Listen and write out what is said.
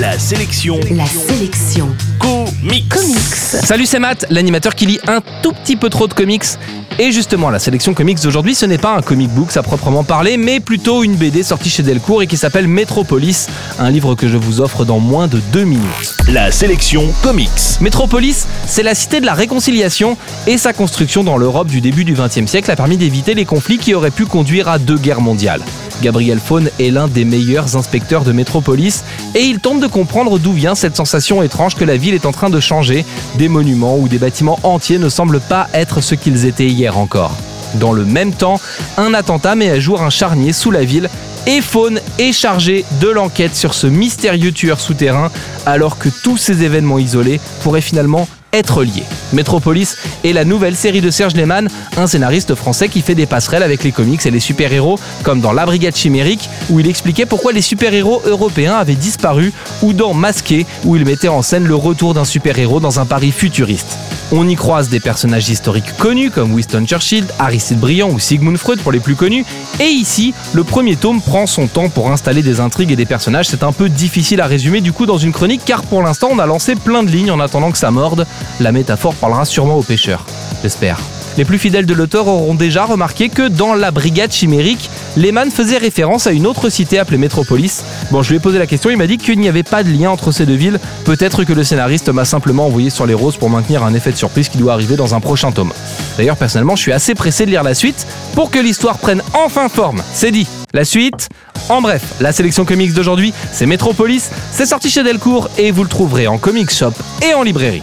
La sélection. La sélection. Comics. Comics. Salut, c'est Matt, l'animateur qui lit un tout petit peu trop de comics. Et justement, la sélection comics d'aujourd'hui, ce n'est pas un comic book à proprement parler, mais plutôt une BD sortie chez Delcourt et qui s'appelle Metropolis, un livre que je vous offre dans moins de deux minutes. La sélection comics. Metropolis, c'est la cité de la réconciliation et sa construction dans l'Europe du début du XXe siècle a permis d'éviter les conflits qui auraient pu conduire à deux guerres mondiales. Gabriel Faune est l'un des meilleurs inspecteurs de Métropolis et il tente de comprendre d'où vient cette sensation étrange que la ville est en train de changer. Des monuments ou des bâtiments entiers ne semblent pas être ce qu'ils étaient hier encore. Dans le même temps, un attentat met à jour un charnier sous la ville et Faune est chargé de l'enquête sur ce mystérieux tueur souterrain alors que tous ces événements isolés pourraient finalement être liés. Metropolis est la nouvelle série de Serge Lehmann, un scénariste français qui fait des passerelles avec les comics et les super-héros, comme dans La Brigade Chimérique, où il expliquait pourquoi les super-héros européens avaient disparu, ou dans Masqué, où il mettait en scène le retour d'un super-héros dans un Paris futuriste. On y croise des personnages historiques connus comme Winston Churchill, Aristide Briand ou Sigmund Freud pour les plus connus, et ici, le premier tome prend son temps pour installer des intrigues et des personnages, c'est un peu difficile à résumer du coup dans une chronique car pour l'instant on a lancé plein de lignes en attendant que ça morde, la métaphore parlera sûrement aux pêcheurs, j'espère. Les plus fidèles de l'auteur auront déjà remarqué que dans la brigade chimérique, Lehman faisait référence à une autre cité appelée Métropolis. Bon, je lui ai posé la question, il m'a dit qu'il n'y avait pas de lien entre ces deux villes. Peut-être que le scénariste m'a simplement envoyé sur les roses pour maintenir un effet de surprise qui doit arriver dans un prochain tome. D'ailleurs, personnellement, je suis assez pressé de lire la suite pour que l'histoire prenne enfin forme. C'est dit. La suite En bref, la sélection comics d'aujourd'hui, c'est Métropolis, c'est sorti chez Delcourt et vous le trouverez en comic shop et en librairie.